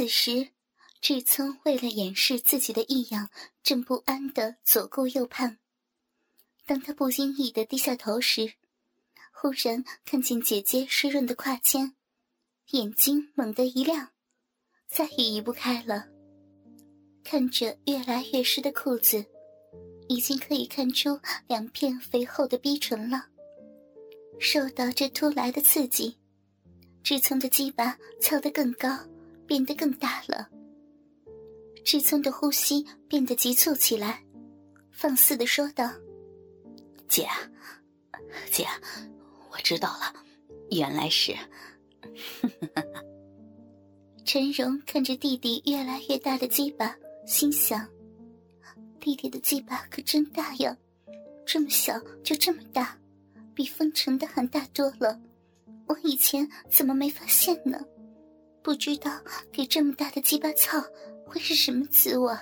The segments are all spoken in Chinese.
此时，志聪为了掩饰自己的异样，正不安的左顾右盼。当他不经意的低下头时，忽然看见姐姐湿润的胯间，眼睛猛地一亮，再也移不开了。看着越来越湿的裤子，已经可以看出两片肥厚的逼唇了。受到这突来的刺激，志聪的鸡巴翘得更高，变得更大了。志聪的呼吸变得急促起来，放肆的说道：“姐，姐。”我知道了，原来是。陈荣看着弟弟越来越大的鸡巴，心想：弟弟的鸡巴可真大呀，这么小就这么大，比风尘的还大多了。我以前怎么没发现呢？不知道给这么大的鸡巴操会是什么滋味。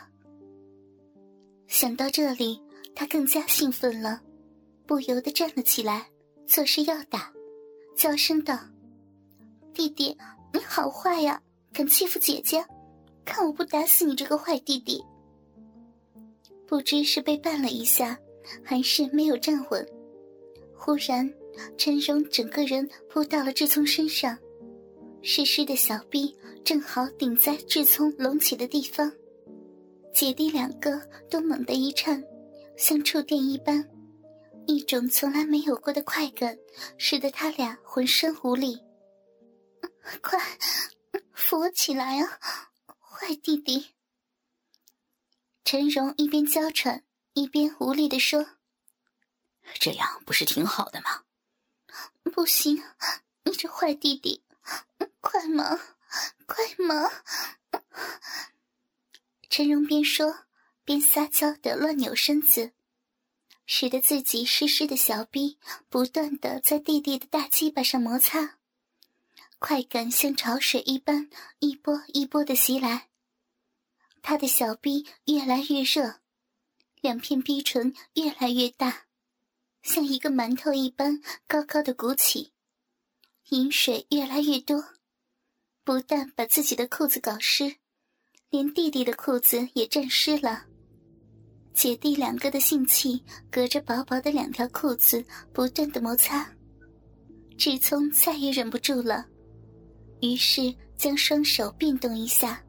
想到这里，他更加兴奋了，不由得站了起来。作势要打，娇声道：“弟弟，你好坏呀，敢欺负姐姐，看我不打死你这个坏弟弟！”不知是被绊了一下，还是没有站稳，忽然陈荣整个人扑到了志聪身上，湿湿的小臂正好顶在志聪隆起的地方，姐弟两个都猛地一颤，像触电一般。一种从来没有过的快感，使得他俩浑身无力。快，扶我起来啊，坏弟弟！陈荣一边娇喘，一边无力的说：“这样不是挺好的吗？”不行，你这坏弟弟，快嘛，快嘛！陈荣边说边撒娇的乱扭身子。使得自己湿湿的小臂不断的在弟弟的大鸡巴上摩擦，快感像潮水一般一波一波的袭来。他的小臂越来越热，两片逼唇越来越大，像一个馒头一般高高的鼓起，饮水越来越多，不但把自己的裤子搞湿，连弟弟的裤子也沾湿了。姐弟两个的性器隔着薄薄的两条裤子不断的摩擦，志聪再也忍不住了，于是将双手变动一下，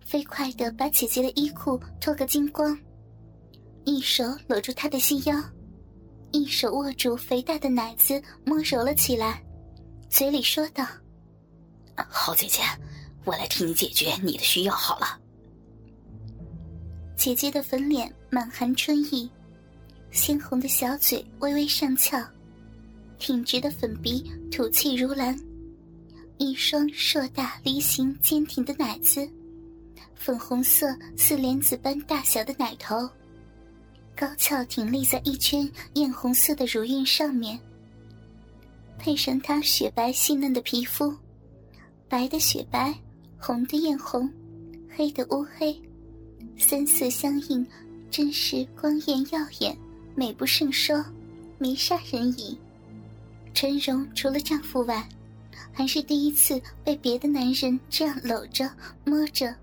飞快的把姐姐的衣裤脱个精光，一手搂住她的细腰，一手握住肥大的奶子摸揉了起来，嘴里说道：“好姐姐，我来替你解决你的需要好了。”姐姐的粉脸满含春意，鲜红的小嘴微微上翘，挺直的粉鼻吐气如兰，一双硕大梨形坚挺的奶子，粉红色似莲子般大小的奶头，高翘挺立在一圈艳红色的乳晕上面，配上她雪白细嫩的皮肤，白的雪白，红的艳红，黑的乌黑。三色相映，真是光艳耀眼，美不胜收，迷煞人矣。陈荣除了丈夫外，还是第一次被别的男人这样搂着摸着，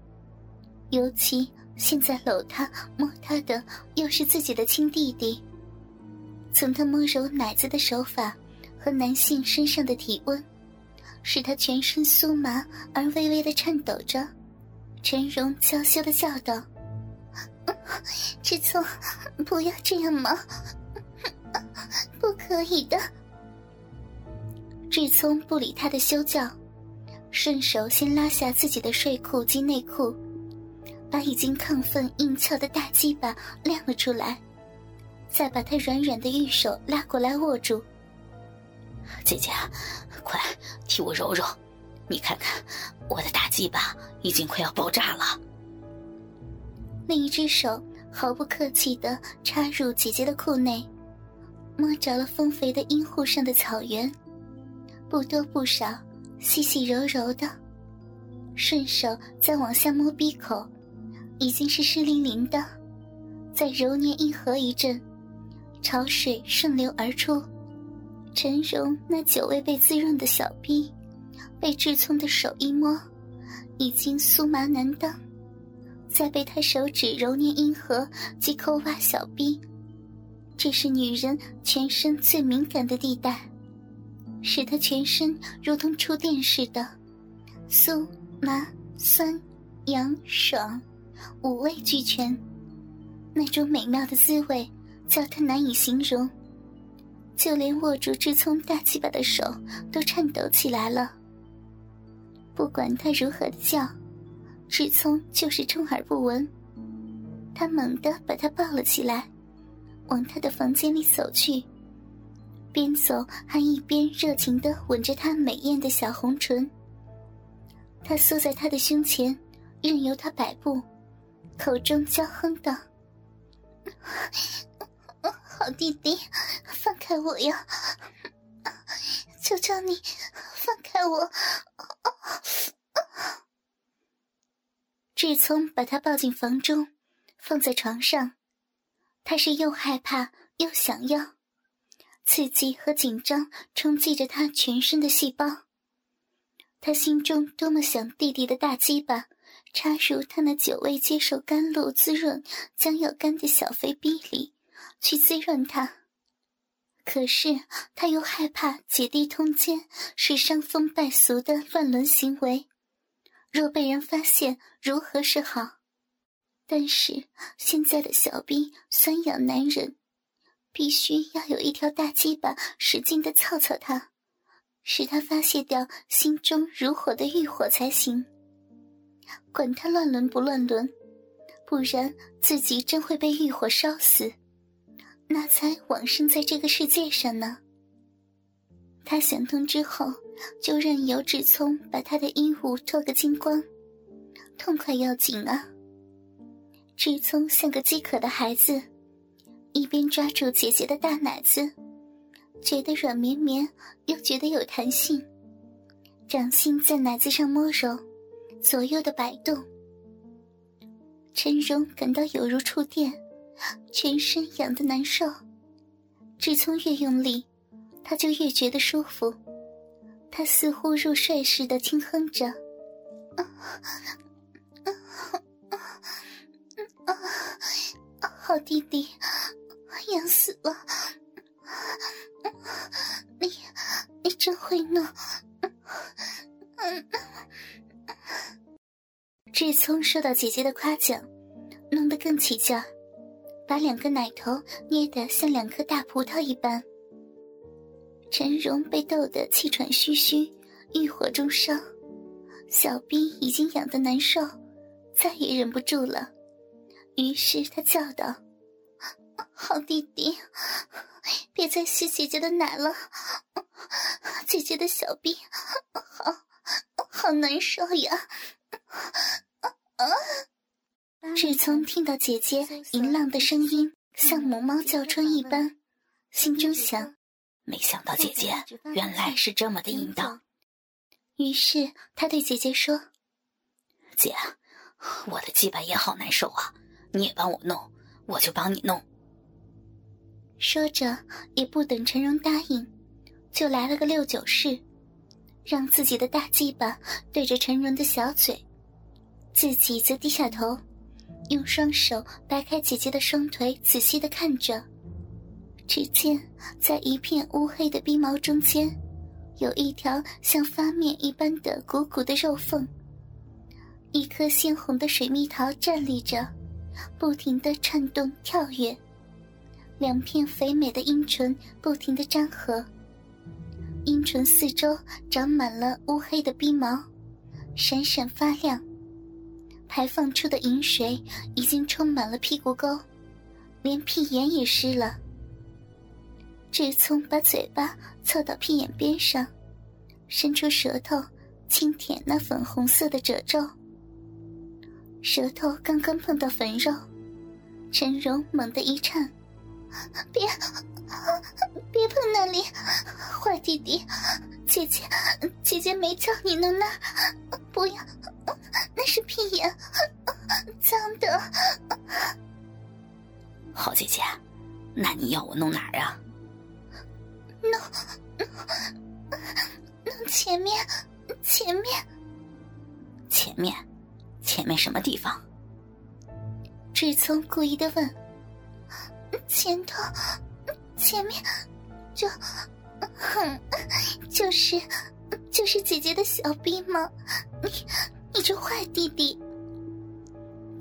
尤其现在搂他摸他的又是自己的亲弟弟。从他摸揉奶子的手法和男性身上的体温，使他全身酥麻而微微的颤抖着。陈荣娇羞的叫道。志聪，不要这样嘛！不可以的。志聪不理他的羞叫，顺手先拉下自己的睡裤及内裤，把已经亢奋硬翘的大鸡巴亮了出来，再把他软软的玉手拉过来握住。姐姐，快替我揉揉，你看看我的大鸡巴已经快要爆炸了。另一只手毫不客气地插入姐姐的裤内，摸着了丰肥的阴户上的草原，不多不少，细细柔柔的，顺手再往下摸鼻口，已经是湿淋淋的，再揉捏一合一阵，潮水顺流而出，陈荣那久未被滋润的小臂，被志聪的手一摸，已经酥麻难当，再被他手指揉捏阴核及抠挖小臂，这是女人全身最敏感的地带，使她全身如同触电似的，酥麻酸痒爽，五味俱全，那种美妙的滋味叫她难以形容，就连握住志聪大鸡巴的手都颤抖起来了。不管他如何叫，志聪就是充耳不闻。他猛地把他抱了起来，往他的房间里走去，边走还一边热情的吻着他美艳的小红唇。他缩在他的胸前，任由他摆布，口中娇哼道：“好弟弟，放开我呀！求求你，放开我！”志聪把他抱进房中，放在床上。他是又害怕又想要，刺激和紧张冲击着他全身的细胞。他心中多么想弟弟的大鸡巴插入他那久未接受甘露滋润、将要干的小肥逼里，去滋润他。可是他又害怕姐弟通奸是伤风败俗的乱伦行为。若被人发现，如何是好？但是现在的小兵酸痒难忍，必须要有一条大鸡巴使劲的操操他，使他发泄掉心中如火的欲火才行。管他乱伦不乱伦，不然自己真会被欲火烧死，那才往生在这个世界上呢。他想通之后。就任由志聪把他的衣物脱个精光，痛快要紧啊！志聪像个饥渴的孩子，一边抓住姐姐的大奶子，觉得软绵绵，又觉得有弹性，掌心在奶子上摸揉，左右的摆动。陈荣感到有如触电，全身痒得难受。志聪越用力，他就越觉得舒服。他似乎入睡似的轻哼着：“啊啊啊啊好弟弟，痒死了！你你真会弄。”志聪受到姐姐的夸奖，弄得更起劲，把两个奶头捏得像两颗大葡萄一般。陈荣被逗得气喘吁吁，欲火中烧，小兵已经痒得难受，再也忍不住了。于是他叫道：“好弟弟，别再吸姐姐的奶了，姐姐的小兵好好难受呀！”啊志聪听到姐姐淫浪的声音，像母猫叫春一般，心中想。没想到姐姐原来是这么的淫荡，于是他对姐姐说：“姐，我的鸡巴也好难受啊，你也帮我弄，我就帮你弄。”说着也不等陈荣答应，就来了个六九式，让自己的大鸡巴对着陈荣的小嘴，自己则低下头，用双手掰开姐姐的双腿，仔细的看着。只见在一片乌黑的冰毛中间，有一条像发面一般的鼓鼓的肉缝。一颗鲜红的水蜜桃站立着，不停的颤动跳跃。两片肥美的阴唇不停的张合，阴唇四周长满了乌黑的冰毛，闪闪发亮。排放出的饮水已经充满了屁股沟，连屁眼也湿了。志聪把嘴巴凑到屁眼边上，伸出舌头轻舔那粉红色的褶皱。舌头刚刚碰到粉肉，陈荣猛地一颤：“别，别碰那里，坏弟弟！姐姐，姐姐没叫你弄那，不要，的。”好姐姐，那你要我弄哪儿啊？弄弄弄前面，前面，前前面，前面什么地方？志聪故意的问。前头，前面，就，就是，就是姐姐的小臂吗？你，你这坏弟弟！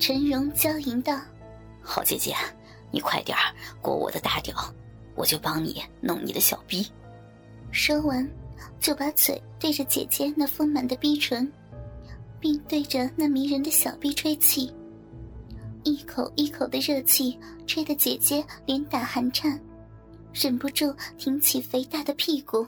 陈荣娇吟道：“好姐姐，你快点过我的大屌，我就帮你弄你的小逼。”说完，就把嘴对着姐姐那丰满的逼唇，并对着那迷人的小逼吹气。一口一口的热气吹得姐姐连打寒颤，忍不住挺起肥大的屁股。